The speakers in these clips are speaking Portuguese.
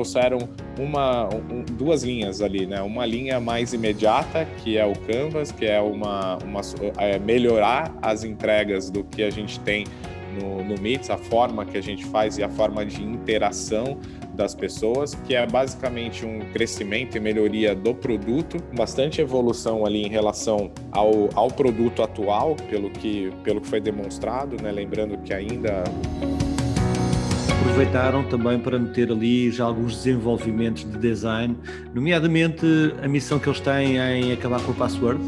trouxeram uma, um, duas linhas ali, né? Uma linha mais imediata, que é o Canvas, que é uma, uma é melhorar as entregas do que a gente tem no, no Meets, a forma que a gente faz e a forma de interação das pessoas, que é basicamente um crescimento e melhoria do produto, bastante evolução ali em relação ao, ao produto atual, pelo que, pelo que foi demonstrado, né? lembrando que ainda aproveitaram também para meter ali já alguns desenvolvimentos de design, nomeadamente a missão que eles têm em acabar com o password.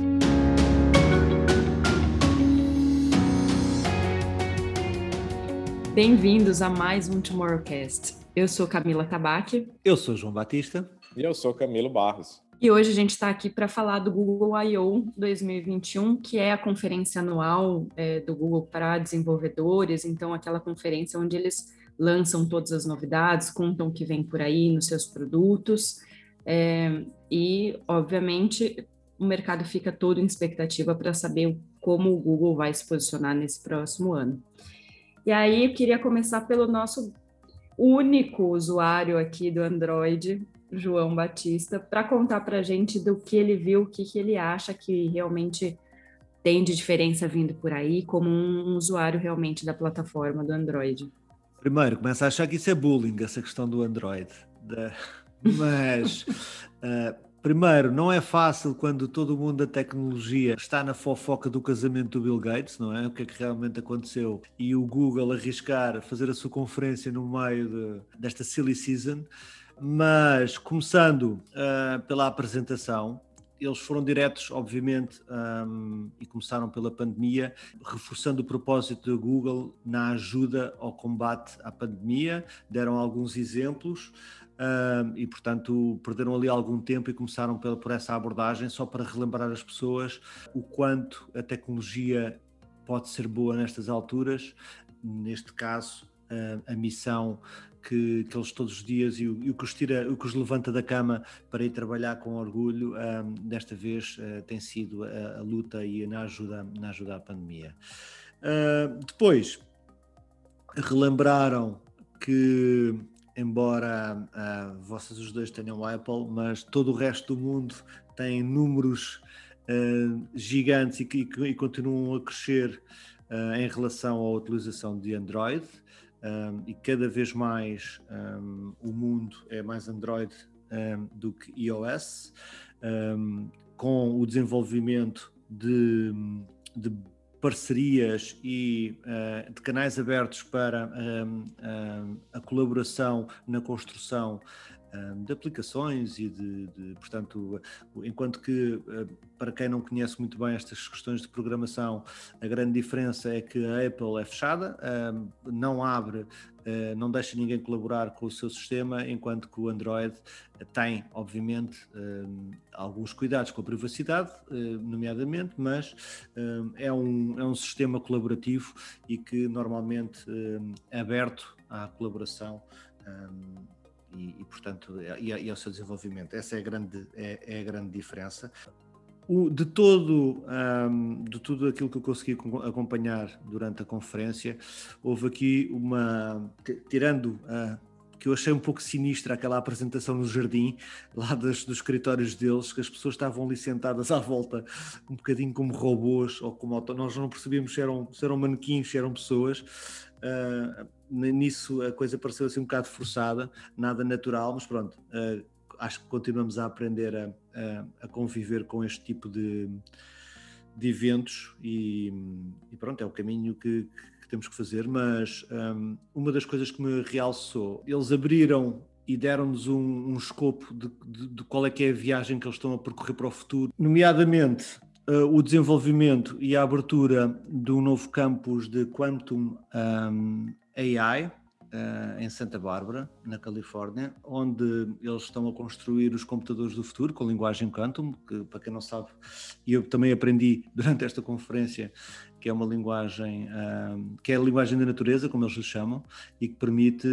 Bem-vindos a mais um Tomorrowcast. Eu sou Camila Tabaque. Eu sou João Batista. E eu sou Camilo Barros. E hoje a gente está aqui para falar do Google I.O. 2021, que é a conferência anual é, do Google para desenvolvedores. Então, aquela conferência onde eles lançam todas as novidades, contam o que vem por aí nos seus produtos. É, e, obviamente, o mercado fica todo em expectativa para saber como o Google vai se posicionar nesse próximo ano. E aí, eu queria começar pelo nosso único usuário aqui do Android, João Batista, para contar para a gente do que ele viu, o que, que ele acha que realmente tem de diferença vindo por aí, como um usuário realmente da plataforma do Android. Primeiro, começa a achar que isso é bullying, essa questão do Android. Mas, uh, primeiro, não é fácil quando todo o mundo da tecnologia está na fofoca do casamento do Bill Gates, não é? O que é que realmente aconteceu? E o Google arriscar fazer a sua conferência no meio de, desta silly season. Mas, começando uh, pela apresentação, eles foram diretos, obviamente, um, e começaram pela pandemia, reforçando o propósito da Google na ajuda ao combate à pandemia, deram alguns exemplos. Um, e, portanto, perderam ali algum tempo e começaram pela, por essa abordagem, só para relembrar as pessoas o quanto a tecnologia pode ser boa nestas alturas. Neste caso, a missão que, que eles todos os dias e o, e o, que os tira, o que os levanta da cama para ir trabalhar com orgulho, desta vez uh, tem sido a, a, luta e na ajuda, na ajuda à pandemia. Uh, depois, relembraram que, embora uh, vocês os dois tenham Apple, mas todo o resto do mundo tem números uh, gigantes e, e, e, continuam a crescer uh, em relação à utilização de Android um, e cada vez mais um, o mundo é mais Android um, do que iOS, com o desenvolvimento de, de parcerias e uh, de canais abertos para a colaboração na construção de aplicações e de, de, portanto, enquanto que eh, para quem não conhece muito bem estas questões de programação, a grande diferença é que a Apple é fechada, não abre, eh, não deixa ninguém colaborar com o seu sistema, enquanto que o Android tem, obviamente, alguns cuidados com a privacidade, eh, nomeadamente, mas é um, é um sistema colaborativo e que normalmente é aberto à colaboração e, e portanto, e, e, ao seu desenvolvimento. Essa é a grande, é, é a grande diferença. O, de todo um, de tudo aquilo que eu consegui acompanhar durante a conferência, houve aqui uma, tirando a que eu achei um pouco sinistra aquela apresentação no jardim, lá dos, escritórios deles, que as pessoas estavam ali sentadas à volta, um bocadinho como robôs, ou como nós não percebíamos se eram, se eram manequins, se eram pessoas. Uh, nisso a coisa pareceu assim um bocado forçada, nada natural, mas pronto, uh, acho que continuamos a aprender a, a, a conviver com este tipo de, de eventos e, e, pronto, é o caminho que, que temos que fazer. Mas um, uma das coisas que me realçou, eles abriram e deram-nos um, um escopo de, de, de, qual é que é a viagem que eles estão a percorrer para o futuro, nomeadamente o desenvolvimento e a abertura do novo campus de Quantum um, AI uh, em Santa Bárbara, na Califórnia, onde eles estão a construir os computadores do futuro com linguagem Quantum, que para quem não sabe, e eu também aprendi durante esta conferência, que é uma linguagem, uh, que é a linguagem da natureza, como eles chamam, e que permite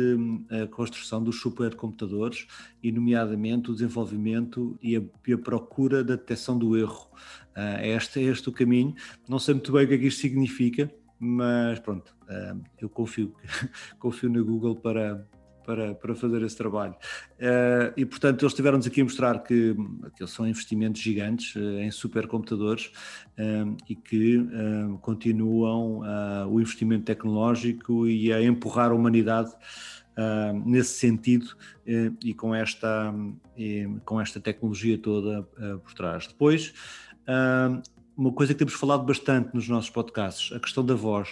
a construção dos supercomputadores e, nomeadamente, o desenvolvimento e a, e a procura da detecção do erro. Uh, este, é este o caminho. Não sei muito bem o que é que isto significa, mas pronto, eu confio, confio no Google para, para, para fazer esse trabalho. Uh, e, portanto, eles tiveram-nos aqui a mostrar que, são investimentos gigantes uh, em supercomputadores uh, e que continuam o investimento tecnológico e a empurrar a humanidade nesse sentido e com esta, com esta tecnologia toda por trás. Depois, uma coisa que temos falado bastante nos nossos podcasts, a questão da voz.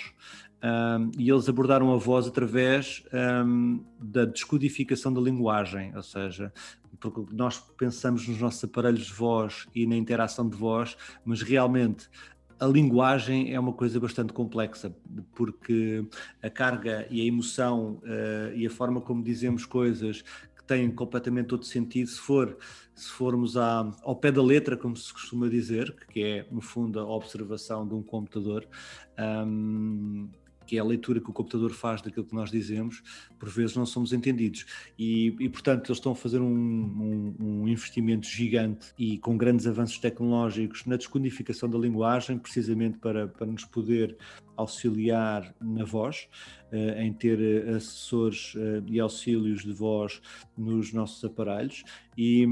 Um, e eles abordaram a voz através um, da descodificação da linguagem, ou seja, porque nós pensamos nos nossos aparelhos de voz e na interação de voz, mas realmente a linguagem é uma coisa bastante complexa, porque a carga e a emoção uh, e a forma como dizemos coisas que têm completamente outro sentido, se for se formos à, ao pé da letra, como se costuma dizer, que é no fundo a observação de um computador, um, que é a leitura que o computador faz daquilo que nós dizemos, por vezes não somos entendidos. E, e portanto, eles estão a fazer um, um, um, investimento gigante e com grandes avanços tecnológicos na descodificação da linguagem, precisamente para, para nos poder auxiliar na voz, uh, em ter eh, assessores uh, e auxílios de voz nos nossos aparelhos. E,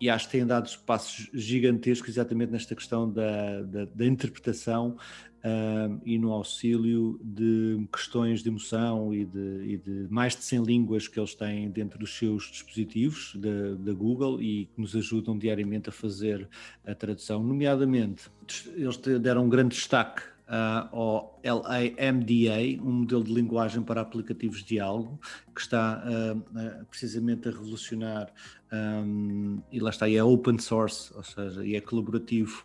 e acho que têm dado passos gigantescos exatamente nesta questão da, da, da interpretação uh, e no auxílio de questões de emoção e de, e de, mais de 100 línguas que eles têm dentro dos seus dispositivos da, Google e que nos ajudam diariamente a fazer a tradução. Nomeadamente, eles deram um grande destaque uh, ao LAMDA, um modelo de linguagem para aplicativos de diálogo, que está uh, uh, precisamente a revolucionar, um, e lá está, e é open source, ou seja, e é colaborativo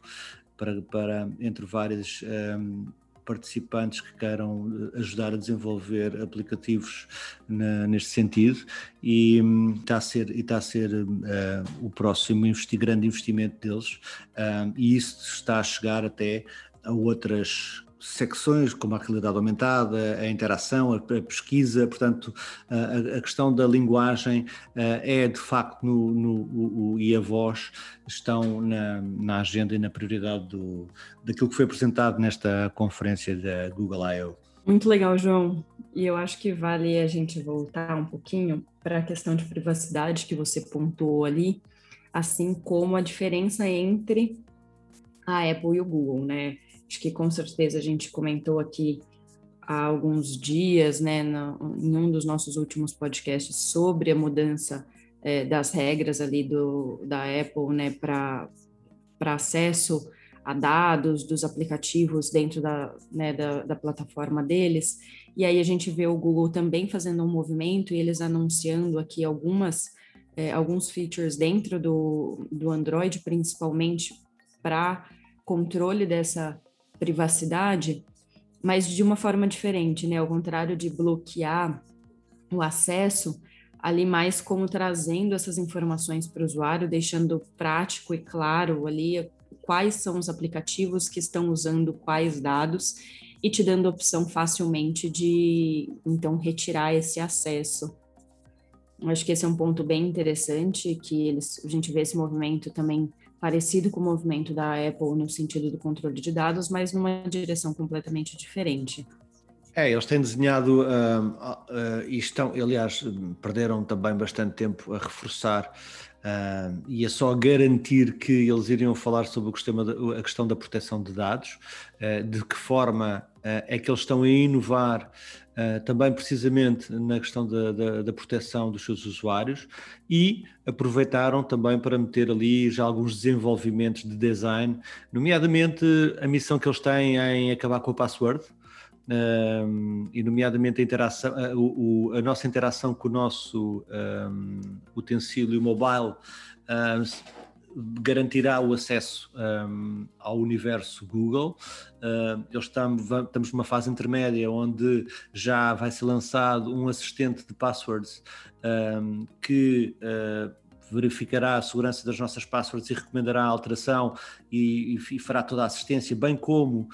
para, para entre vários um, participantes que queiram eh, ajudar a desenvolver aplicativos na, neste sentido. E um, está a ser, está a ser uh, o próximo investi grande investimento deles. Uh, e isso está a chegar até a outras secções como a realidade aumentada, a interação, a, pesquisa, portanto, a, a questão da linguagem é de facto no, no o, e a voz estão na, na, agenda e na prioridade do, daquilo que foi apresentado nesta conferência da Google I.O. Muito legal, João. E eu acho que vale a gente voltar um pouquinho para a questão de privacidade que você pontuou ali, assim como a diferença entre a Apple e o Google, né? Acho que com certeza a gente comentou aqui há alguns dias, né, no, em um dos nossos últimos podcasts, sobre a mudança é, das regras ali do, da Apple, né, para acesso a dados dos aplicativos dentro da, né, da, da, plataforma deles. E aí a gente vê o Google também fazendo um movimento e eles anunciando aqui algumas, é, alguns features dentro do, do Android, principalmente para controle dessa privacidade, mas de uma forma diferente, né? Ao contrário de bloquear o acesso, ali mais como trazendo essas informações para o usuário, deixando prático e claro ali quais são os aplicativos que estão usando quais dados e te dando a opção facilmente de então retirar esse acesso. Acho que esse é um ponto bem interessante que eles, a gente vê esse movimento também parecido com o movimento da Apple no sentido do controle de dados, mas numa direção completamente diferente. É, eles têm desenhado uh, uh, e estão, aliás, perderam também bastante tempo a reforçar uh, e a só garantir que eles iriam falar sobre o sistema de, a questão da proteção de dados, de que forma é que eles estão a inovar Uh, também precisamente na questão da, da, da, proteção dos seus usuários e aproveitaram também para meter ali já alguns desenvolvimentos de design, nomeadamente a missão que eles têm em acabar com a password. Um, e nomeadamente a, interação, a, a, nossa interação com o nosso um, utensílio mobile um, garantirá o acesso um, ao universo Google. Uh, eles estamos, estamos numa fase intermédia onde já vai ser lançado um assistente de passwords um, que uh, verificará a segurança das nossas passwords e recomendará a alteração e, e fará toda a assistência, bem como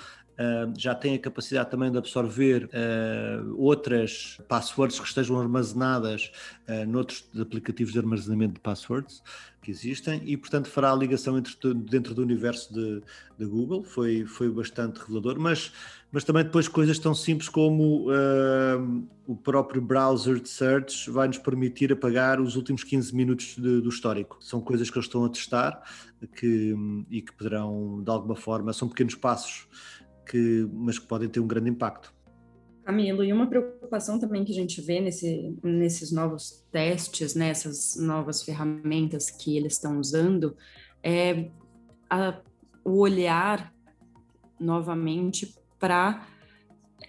já tem a capacidade também de absorver uh, outras passwords que estejam armazenadas uh, noutros aplicativos de armazenamento de passwords que existem e, portanto, fará a ligação entre, dentro do universo de, de Google. Foi, foi bastante revelador, mas, mas também depois coisas tão simples como uh, o próprio browser de search vai nos permitir apagar os últimos 15 minutos de, do histórico. São coisas que eles estão a testar que, e que poderão, de alguma forma, são pequenos passos, que, mas que podem ter um grande impacto. Camilo, e uma preocupação também que a gente vê nesse, nesses novos testes, nessas né, novas ferramentas que eles estão usando, é a, o olhar novamente para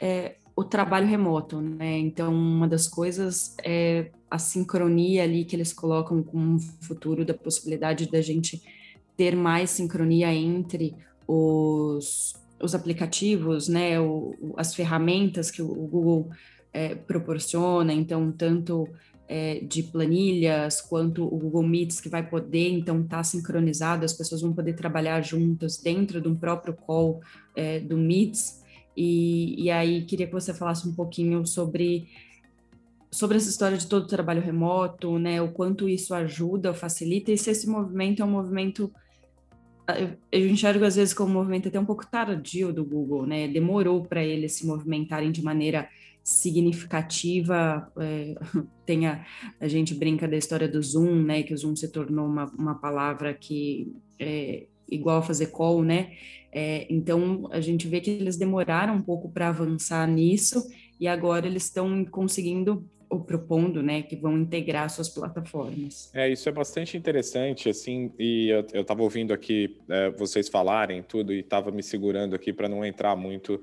é, o trabalho remoto, né? Então, uma das coisas é a sincronia ali que eles colocam com o futuro da possibilidade da gente ter mais sincronia entre os os aplicativos, né, o, as ferramentas que o, Google é, proporciona, então tanto é, de planilhas quanto o Google Meets que vai poder então estar tá sincronizado, as pessoas vão poder trabalhar juntas dentro de um próprio call é, do Meets. E, e aí queria que você falasse um pouquinho sobre sobre essa história de todo o trabalho remoto, né, o quanto isso ajuda, facilita e se esse movimento é um movimento eu enxergo às vezes como um movimento até um pouco tardio do Google, né? Demorou para eles se movimentarem de maneira significativa. É, tem a, a, gente brinca da história do Zoom, né? Que o Zoom se tornou uma, uma palavra que é igual a fazer call, né? É, então a gente vê que eles demoraram um pouco para avançar nisso e agora eles estão conseguindo ou propondo, né, que vão integrar suas plataformas. É, isso é bastante interessante, assim, e eu estava ouvindo aqui é, vocês falarem tudo e estava me segurando aqui para não entrar muito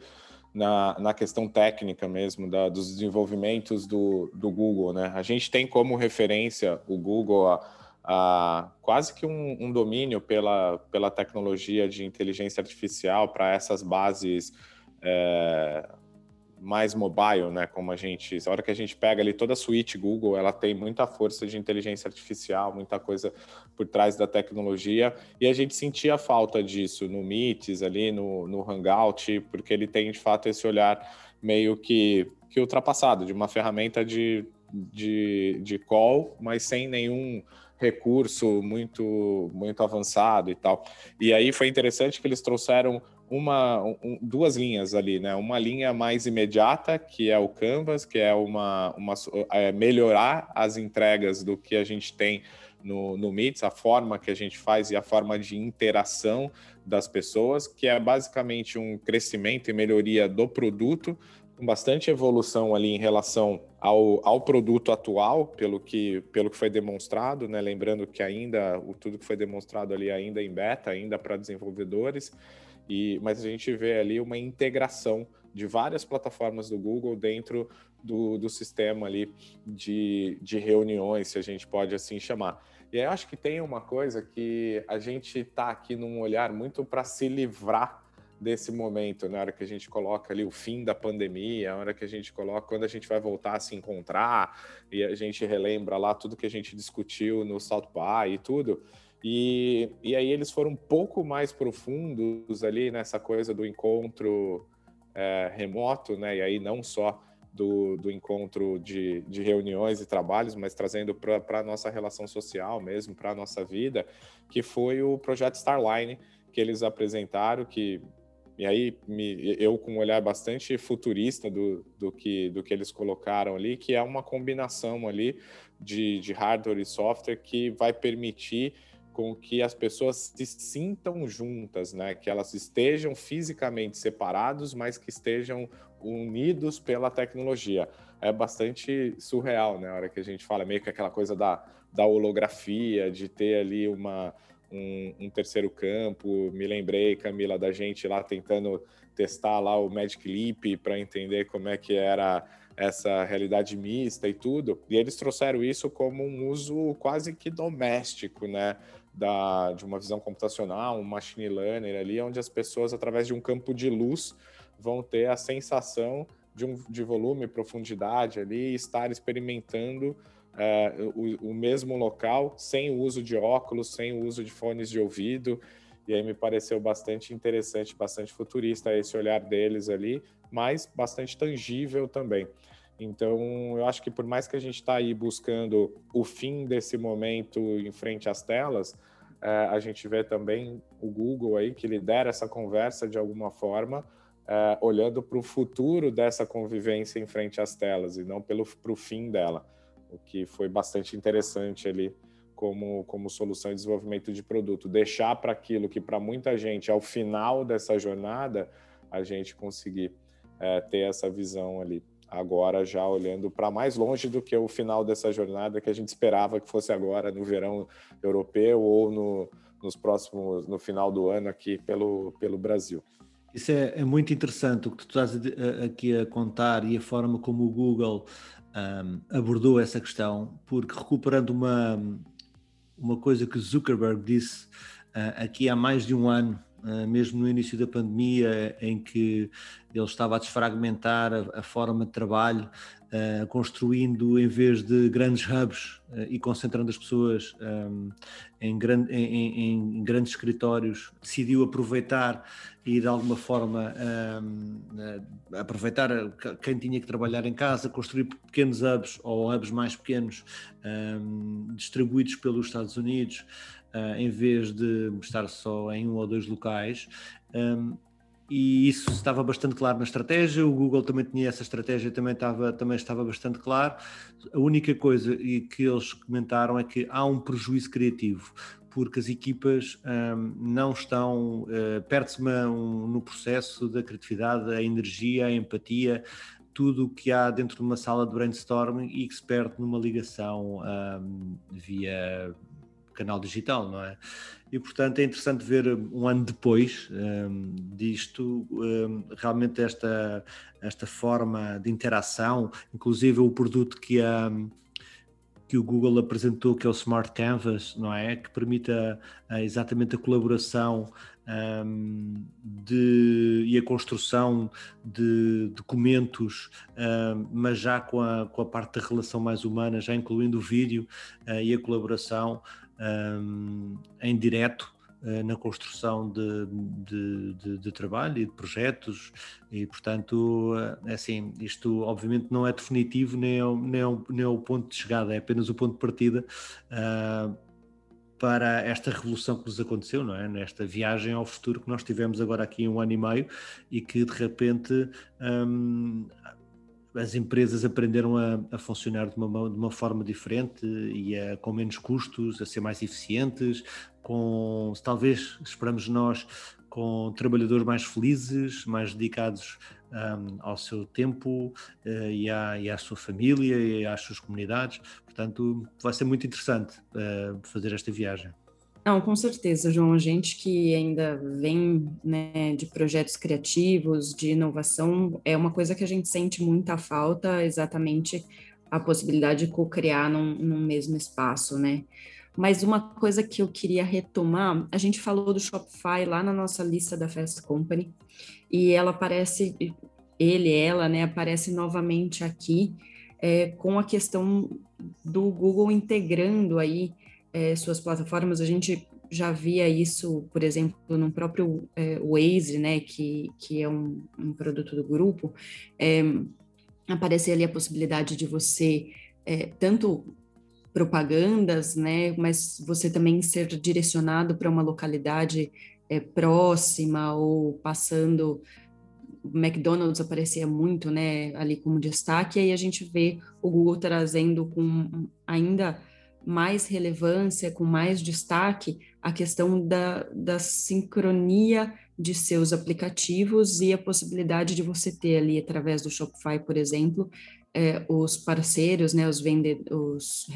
na, na questão técnica mesmo, da, dos desenvolvimentos do, do Google, né? A gente tem como referência o Google a, a quase que um, um domínio pela, pela tecnologia de inteligência artificial para essas bases é, mais mobile, né? Como a gente, a hora que a gente pega ali toda a suíte Google, ela tem muita força de inteligência artificial, muita coisa por trás da tecnologia, e a gente sentia falta disso no Meets, ali no, no Hangout, porque ele tem de fato esse olhar meio que, que ultrapassado, de uma ferramenta de, de, de call, mas sem nenhum recurso muito muito avançado e tal. E aí foi interessante que eles trouxeram uma, um, duas linhas ali, né? Uma linha mais imediata, que é o Canvas, que é uma, uma é melhorar as entregas do que a gente tem no, no Meets, a forma que a gente faz e a forma de interação das pessoas, que é basicamente um crescimento e melhoria do produto, com bastante evolução ali em relação ao, ao produto atual, pelo que, pelo que foi demonstrado, né? Lembrando que ainda o tudo que foi demonstrado ali ainda em beta, ainda para desenvolvedores. E, mas a gente vê ali uma integração de várias plataformas do Google dentro do, do sistema ali de, de reuniões, se a gente pode assim chamar. E eu acho que tem uma coisa que a gente está aqui num olhar muito para se livrar desse momento, na hora que a gente coloca ali o fim da pandemia, a hora que a gente coloca quando a gente vai voltar a se encontrar e a gente relembra lá tudo que a gente discutiu no South By e tudo. E, e aí eles foram um pouco mais profundos ali nessa coisa do encontro é, remoto, né? E aí não só do, do encontro de, de reuniões e trabalhos, mas trazendo para a nossa relação social mesmo, para a nossa vida, que foi o projeto Starline que eles apresentaram, que e aí me, eu com um olhar bastante futurista do, do, que, do que eles colocaram ali, que é uma combinação ali de, de hardware e software que vai permitir com que as pessoas se sintam juntas, né? Que elas estejam fisicamente separados, mas que estejam unidos pela tecnologia. É bastante surreal, né? A hora que a gente fala meio que aquela coisa da, da holografia, de ter ali uma, um, um terceiro campo. Me lembrei, Camila, da gente lá tentando testar lá o Magic Leap para entender como é que era essa realidade mista e tudo. E eles trouxeram isso como um uso quase que doméstico, né? Da, de uma visão computacional, um machine learning ali, onde as pessoas, através de um campo de luz, vão ter a sensação de, um, de volume, profundidade ali, estar experimentando é, o, o, mesmo local sem o uso de óculos, sem o uso de fones de ouvido. E aí me pareceu bastante interessante, bastante futurista esse olhar deles ali, mas bastante tangível também. Então, eu acho que por mais que a gente está aí buscando o fim desse momento em frente às telas, é, a gente vê também o Google aí que lidera essa conversa de alguma forma, é, olhando para o futuro dessa convivência em frente às telas e não para o fim dela, o que foi bastante interessante ali como, como solução de desenvolvimento de produto. Deixar para aquilo que para muita gente, ao final dessa jornada, a gente conseguir é, ter essa visão ali. Agora, já olhando para mais longe do que o final dessa jornada que a gente esperava que fosse agora, no verão europeu ou no, nos próximos, no final do ano aqui pelo, pelo Brasil. Isso é, é, muito interessante o que tu estás aqui a contar e a forma como o Google um, abordou essa questão, porque recuperando uma, uma coisa que Zuckerberg disse uh, aqui há mais de um ano, mesmo no início da pandemia, em que ele estava a desfragmentar a, forma de trabalho, uh, construindo em vez de grandes hubs e concentrando as pessoas em, grande, em, em, grandes escritórios, decidiu aproveitar e de alguma forma aproveitar quem tinha que trabalhar em casa, construir pequenos hubs ou hubs mais pequenos distribuídos pelos Estados Unidos, uh, em vez de estar só em um ou dois locais. Um, e isso estava bastante claro na estratégia. O Google também tinha essa estratégia, também estava, também estava bastante claro. A única coisa que eles comentaram é que há um prejuízo criativo, porque as equipas um, não estão, uh, perde-se um, no processo da criatividade, a energia, a empatia, tudo o que há dentro de uma sala de brainstorming e que se perde numa ligação um, via canal digital, não é? E portanto é interessante ver um ano depois um, disto, um, realmente esta, esta forma de interação, inclusive o produto que a que o Google apresentou, que é o Smart Canvas, não é? Que permite a, a, exatamente a colaboração um, de, e a construção de documentos, um, mas já com a, com a parte da relação mais humana, já incluindo o vídeo uh, e a colaboração um, em direto uh, na construção de, de, de, de, trabalho e de projetos e portanto uh, assim isto obviamente não é definitivo nem é, nem, é, nem é o ponto de chegada é apenas o ponto de partida uh, para esta revolução que nos aconteceu, não é? Nesta viagem ao futuro que nós tivemos agora aqui um ano e meio e que de repente um, as empresas aprenderam a, a funcionar de uma, de uma, forma diferente e a, com menos custos, a ser mais eficientes, com talvez esperamos nós com trabalhadores mais felizes, mais dedicados um, ao seu tempo uh, e, à, e, à, sua família e às suas comunidades. Portanto, vai ser muito interessante uh, fazer esta viagem. Não, com certeza, João. A gente que ainda vem né, de projetos criativos, de inovação, é uma coisa que a gente sente muita falta, exatamente a possibilidade de co-criar num, num mesmo espaço, né? Mas uma coisa que eu queria retomar, a gente falou do Shopify lá na nossa lista da Fast Company, e ela aparece, ele, ela, né, aparece novamente aqui é, com a questão do Google integrando aí é, suas plataformas, a gente já via isso, por exemplo, no próprio é, Waze, né, que, que é um, um produto do grupo, é, aparecer ali a possibilidade de você é, tanto propagandas, né, mas você também ser direcionado para uma localidade é, próxima ou passando McDonald's aparecia muito, né, ali como destaque, e aí a gente vê o Google trazendo com ainda mais relevância, com mais destaque, a questão da, da sincronia de seus aplicativos e a possibilidade de você ter ali, através do Shopify, por exemplo, é, os parceiros, né, os vendedores,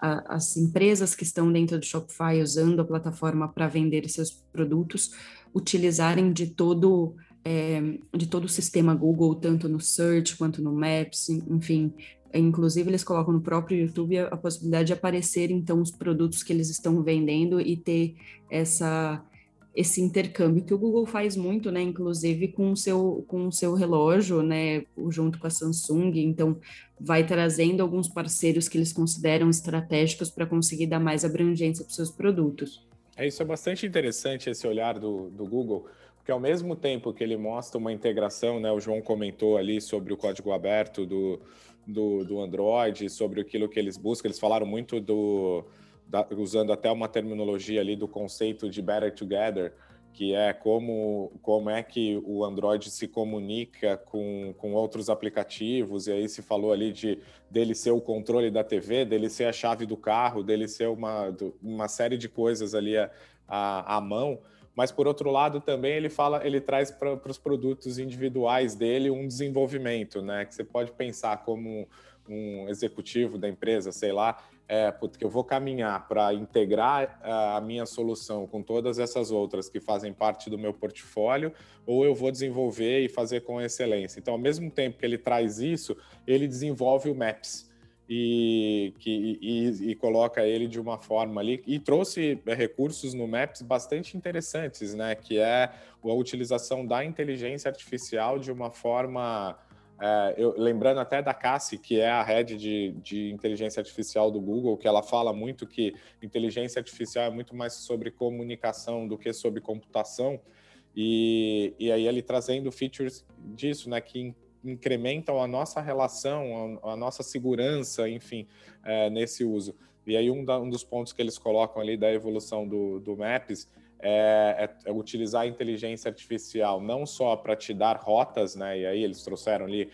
as empresas que estão dentro do Shopify usando a plataforma para vender seus produtos, utilizarem de todo é, de todo o sistema Google, tanto no Search quanto no Maps, enfim, Inclusive, eles colocam no próprio YouTube a, a, possibilidade de aparecer, então, os produtos que eles estão vendendo e ter essa, esse intercâmbio que o Google faz muito, né? Inclusive com o seu, com o seu relógio, né? Junto com a Samsung. Então, vai trazendo alguns parceiros que eles consideram estratégicos para conseguir dar mais abrangência para os seus produtos. É isso, é bastante interessante esse olhar do, do Google, porque ao mesmo tempo que ele mostra uma integração, né, o João comentou ali sobre o código aberto do, do, do Android, sobre aquilo que eles buscam, eles falaram muito do, da, usando até uma terminologia ali do conceito de better together, que é como, como é que o Android se comunica com, com outros aplicativos, e aí se falou ali de dele ser o controle da TV, dele ser a chave do carro, dele ser uma, uma série de coisas ali à, à, mão, mas por outro lado também ele fala, ele traz para os produtos individuais dele um desenvolvimento, né? Que você pode pensar como um executivo da empresa, sei lá, é, porque eu vou caminhar para integrar a minha solução com todas essas outras que fazem parte do meu portfólio, ou eu vou desenvolver e fazer com excelência. Então, ao mesmo tempo que ele traz isso, ele desenvolve o Maps. E, que, e, e, coloca ele de uma forma ali e trouxe recursos no Maps bastante interessantes, né? Que é a utilização da inteligência artificial de uma forma é, eu, lembrando até da Cassie, que é a head de, de inteligência artificial do Google, que ela fala muito que inteligência artificial é muito mais sobre comunicação do que sobre computação. E, e aí ele trazendo features disso, né, que incrementam a nossa relação, a, a nossa segurança, enfim, é, nesse uso. E aí um, da, um, dos pontos que eles colocam ali da evolução do, do Maps é, é, é, utilizar a inteligência artificial não só para te dar rotas, né? E aí eles trouxeram ali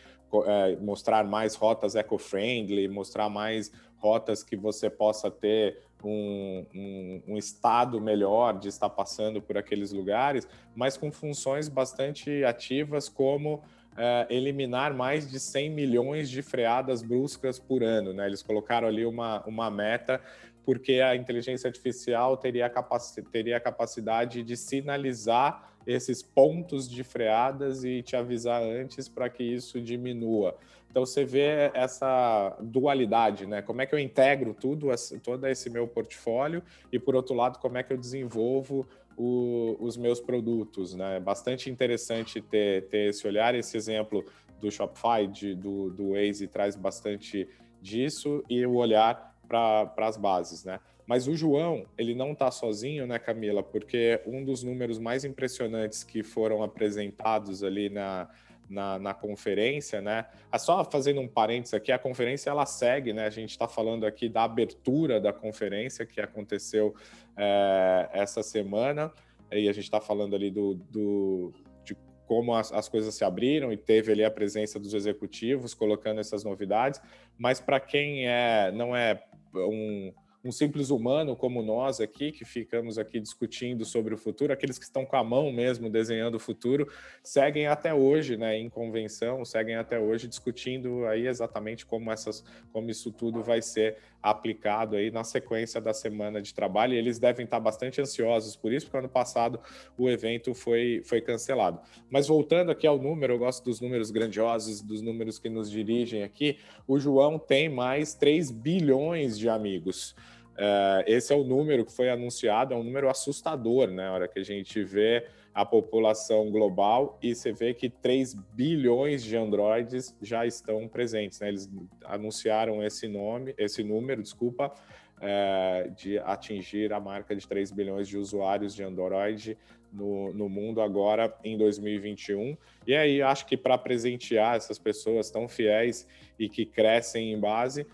é, mostrar mais rotas eco-friendly, mostrar mais rotas que você possa ter um, um, um, estado melhor de estar passando por aqueles lugares, mas com funções bastante ativas como é, eliminar mais de 100 milhões de freadas bruscas por ano. Né? Eles colocaram ali uma, uma meta porque a inteligência artificial teria a, capaci teria a capacidade de sinalizar esses pontos de freadas e te avisar antes para que isso diminua. Então você vê essa dualidade, né? Como é que eu integro tudo, todo esse meu portfólio e por outro lado como é que eu desenvolvo o, os meus produtos, né? Bastante interessante ter, ter esse olhar, esse exemplo do Shopify, de, do, do Waze traz bastante disso e o olhar para as bases, né? Mas o João, ele não está sozinho, né, Camila? Porque um dos números mais impressionantes que foram apresentados ali na, na, na, conferência, né? Ah, só fazendo um parênteses aqui, a conferência ela segue, né? A gente está falando aqui da abertura da conferência que aconteceu é, essa semana, e a gente está falando ali do, do de como as, as, coisas se abriram e teve ali a presença dos executivos colocando essas novidades, mas para quem é não é um, um simples humano como nós aqui, que ficamos aqui discutindo sobre o futuro, aqueles que estão com a mão mesmo desenhando o futuro, seguem até hoje, né, em convenção, seguem até hoje discutindo aí exatamente como essas, como isso tudo vai ser aplicado aí na sequência da semana de trabalho. E eles devem estar bastante ansiosos por isso, porque ano passado o evento foi, foi cancelado. Mas voltando aqui ao número, eu gosto dos números grandiosos, dos números que nos dirigem aqui. O João tem mais 3 bilhões de amigos. Uh, esse é o número que foi anunciado, é um número assustador, né? A hora que a gente vê a população global e você vê que 3 bilhões de androides já estão presentes, né? Eles anunciaram esse nome, esse número, desculpa, uh, de atingir a marca de 3 bilhões de usuários de Android no, no mundo agora em 2021. E aí acho que para presentear essas pessoas tão fiéis e que crescem em base,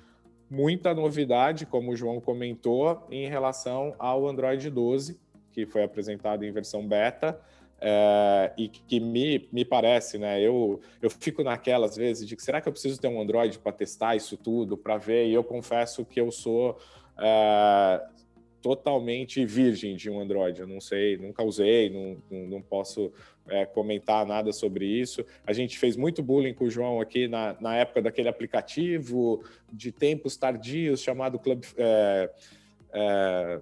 muita novidade, como o João comentou, em relação ao Android 12, que foi apresentado em versão beta. É, e que me, me parece, né? Eu, eu fico naquelas vezes de que será que eu preciso ter um Android para testar isso tudo, para ver? E eu confesso que eu sou é, totalmente virgem de um Android. Eu não sei, nunca usei, não, não, posso é, comentar nada sobre isso. A gente fez muito bullying com o João aqui na, na época daquele aplicativo de tempos tardios chamado Club. É, é,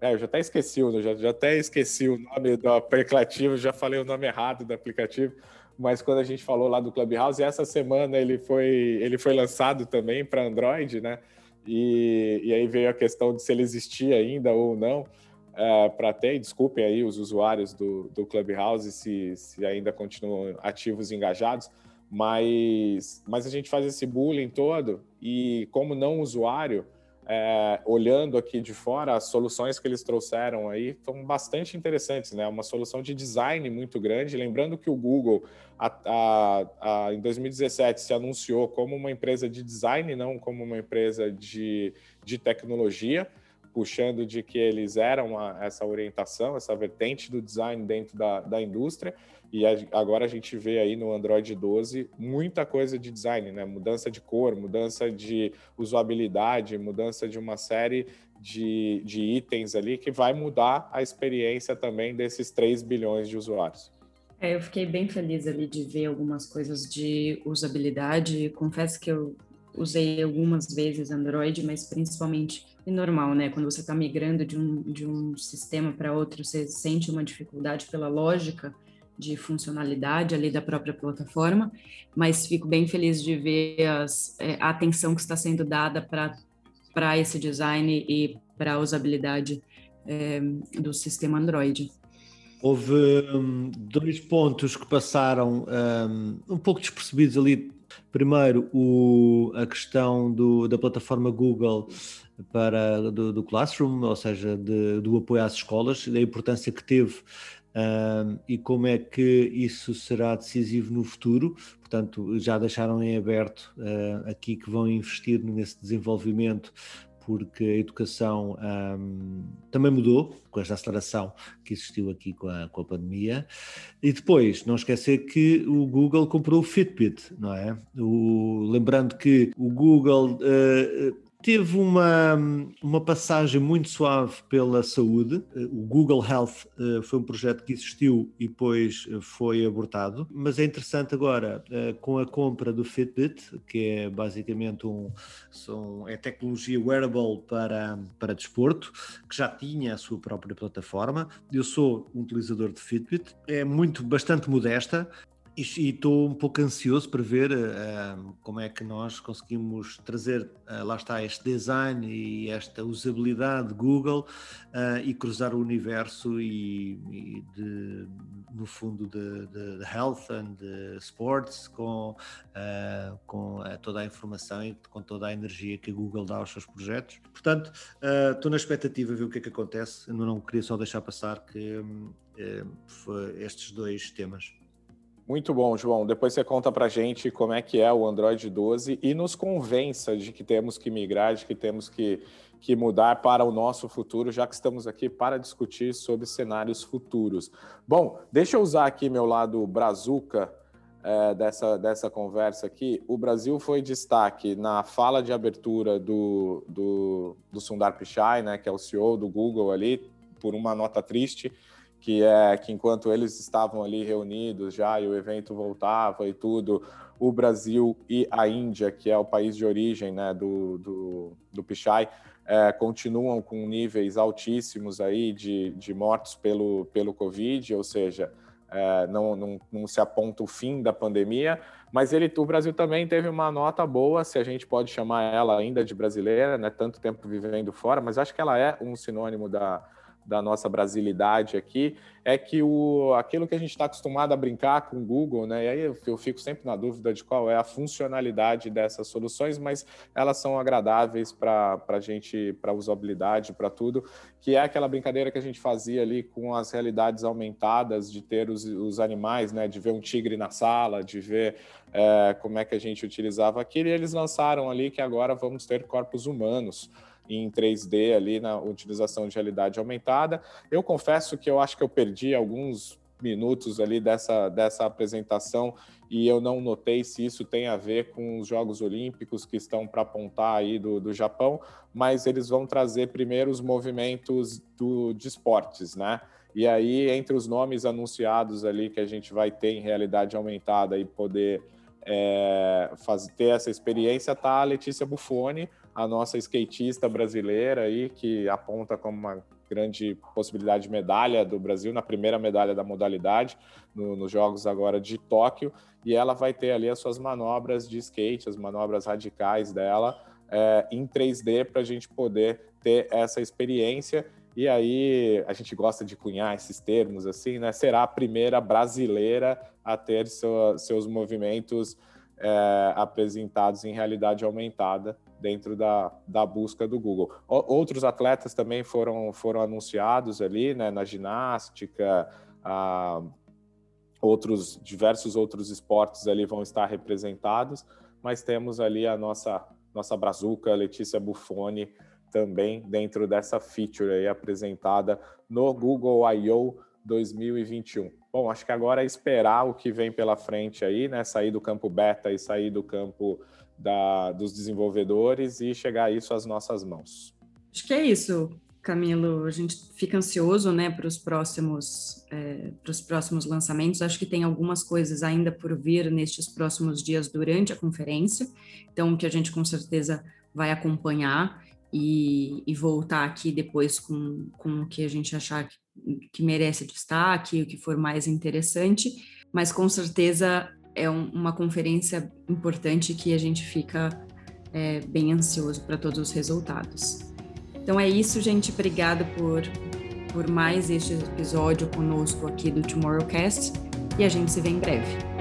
é, eu já até esqueci, já, já até esqueci o nome do aplicativo, já falei o nome errado do aplicativo, mas quando a gente falou lá do Clubhouse, essa semana ele foi, ele foi lançado também para Android, né? E, e aí veio a questão de se ele existia ainda ou não. Uh, para ter, desculpem aí os usuários do, do Clubhouse se, se ainda continuam ativos e engajados, mas, mas a gente faz esse bullying todo e como não usuário, é, olhando aqui de fora, as soluções que eles trouxeram aí estão bastante interessantes, né? Uma solução de design muito grande. Lembrando que o Google, a, a, a, em 2017, se anunciou como uma empresa de design, não como uma empresa de, de tecnologia, puxando de que eles eram essa orientação, essa vertente do design dentro da, da indústria. E agora a gente vê aí no Android 12 muita coisa de design, né? Mudança de cor, mudança de usabilidade, mudança de uma série de, de itens ali que vai mudar a experiência também desses 3 bilhões de usuários. É, eu fiquei bem feliz ali de ver algumas coisas de usabilidade. Confesso que eu usei algumas vezes Android, mas principalmente é normal, né? Quando você está migrando de um, de um sistema para outro, você sente uma dificuldade pela lógica de funcionalidade ali da própria plataforma, mas fico bem feliz de ver as, é, a atenção que está sendo dada para esse design e para a usabilidade é, do sistema Android. Houve um, dois pontos que passaram um, um pouco despercebidos ali. Primeiro, o, a questão do, da plataforma Google para do, do Classroom, ou seja, de, do apoio às escolas, da importância que teve e como é que isso será decisivo no futuro. Portanto, já deixaram em aberto uh, aqui que vão investir nesse desenvolvimento porque a educação um, também mudou com esta aceleração que existiu aqui com a, com a pandemia. E depois, não esquecer que o Google comprou o Fitbit, não é? O, lembrando que o Google uh, teve uma, uma passagem muito suave pela saúde. O Google Health uh, foi um projeto que existiu e depois uh, foi abortado, mas é interessante agora uh, com a compra do Fitbit, que é basicamente um são, é tecnologia wearable para, para desporto, que já tinha a sua própria plataforma. Eu sou um utilizador de Fitbit, é muito bastante modesta, e estou um pouco ansioso para ver uh, como é que nós conseguimos trazer, uh, lá está, este design e esta usabilidade de Google uh, e cruzar o universo e, e de, no fundo de, de, de, health and sports com, com toda a informação e com toda a energia que a Google dá aos seus projetos. Portanto, estou na expectativa de ver o que é que acontece. Eu não queria só deixar passar que um, estes dois temas. Muito bom, João. Depois você conta para gente como é que é o Android 12 e nos convença de que temos que migrar, de que temos que, que mudar para o nosso futuro, já que estamos aqui para discutir sobre cenários futuros. Bom, deixa eu usar aqui meu lado brazuca é, dessa, dessa conversa aqui. O Brasil foi destaque na fala de abertura do, do, do Sundar Pichai, né, que é o CEO do Google ali, por uma nota triste que é que enquanto eles estavam ali reunidos já e o evento voltava e tudo, o Brasil e a Índia, que é o país de origem né, do, do, do Pichai, é, continuam com níveis altíssimos aí de, de mortos pelo, pelo Covid, ou seja, é, não, não, não, se aponta o fim da pandemia, mas ele, o Brasil também teve uma nota boa, se a gente pode chamar ela ainda de brasileira, né, tanto tempo vivendo fora, mas acho que ela é um sinônimo da, da nossa brasilidade aqui, é que o, aquilo que a gente está acostumado a brincar com o Google, né? E aí eu, eu, fico sempre na dúvida de qual é a funcionalidade dessas soluções, mas elas são agradáveis para a gente, para usabilidade, para tudo, que é aquela brincadeira que a gente fazia ali com as realidades aumentadas, de ter os, os animais, né? De ver um tigre na sala, de ver é, como é que a gente utilizava aquilo, e eles lançaram ali que agora vamos ter corpos humanos em 3D ali na utilização de realidade aumentada. Eu confesso que eu acho que eu perdi alguns minutos ali dessa, dessa apresentação e eu não notei se isso tem a ver com os Jogos Olímpicos que estão para apontar aí do, do Japão, mas eles vão trazer primeiro os movimentos do, de esportes, né? E aí, entre os nomes anunciados ali que a gente vai ter em realidade aumentada e poder é, ter essa experiência, tá a Letícia Buffoni, a nossa skatista brasileira aí, que aponta como uma grande possibilidade de medalha do Brasil, na primeira medalha da modalidade, no, nos Jogos agora de Tóquio, e ela vai ter ali as suas manobras de skate, as manobras radicais dela, é, em 3D, para a gente poder ter essa experiência. E aí, a gente gosta de cunhar esses termos assim, né? Será a primeira brasileira a ter seu, seus movimentos é, apresentados em realidade aumentada dentro da, da busca do Google. O, outros atletas também foram, foram anunciados ali, né, na ginástica, outros diversos outros esportes ali vão estar representados, mas temos ali a nossa nossa brazuca Letícia Buffoni também dentro dessa feature aí apresentada no Google I.O. 2021. Bom, acho que agora é esperar o que vem pela frente aí, né? Sair do campo beta e sair do campo da, dos desenvolvedores e chegar isso às nossas mãos. Acho que é isso, Camilo. A gente fica ansioso, né, para os próximos, é, próximos lançamentos. Acho que tem algumas coisas ainda por vir nestes próximos dias durante a conferência. Então, que a gente com certeza vai acompanhar e, e voltar aqui depois com, com o que a gente achar que, que merece destaque, o que for mais interessante. Mas com certeza é um, uma conferência importante que a gente fica é, bem ansioso para todos os resultados. Então é isso, gente. Obrigada por, por mais este episódio conosco aqui do Tomorrowcast e a gente se vê em breve.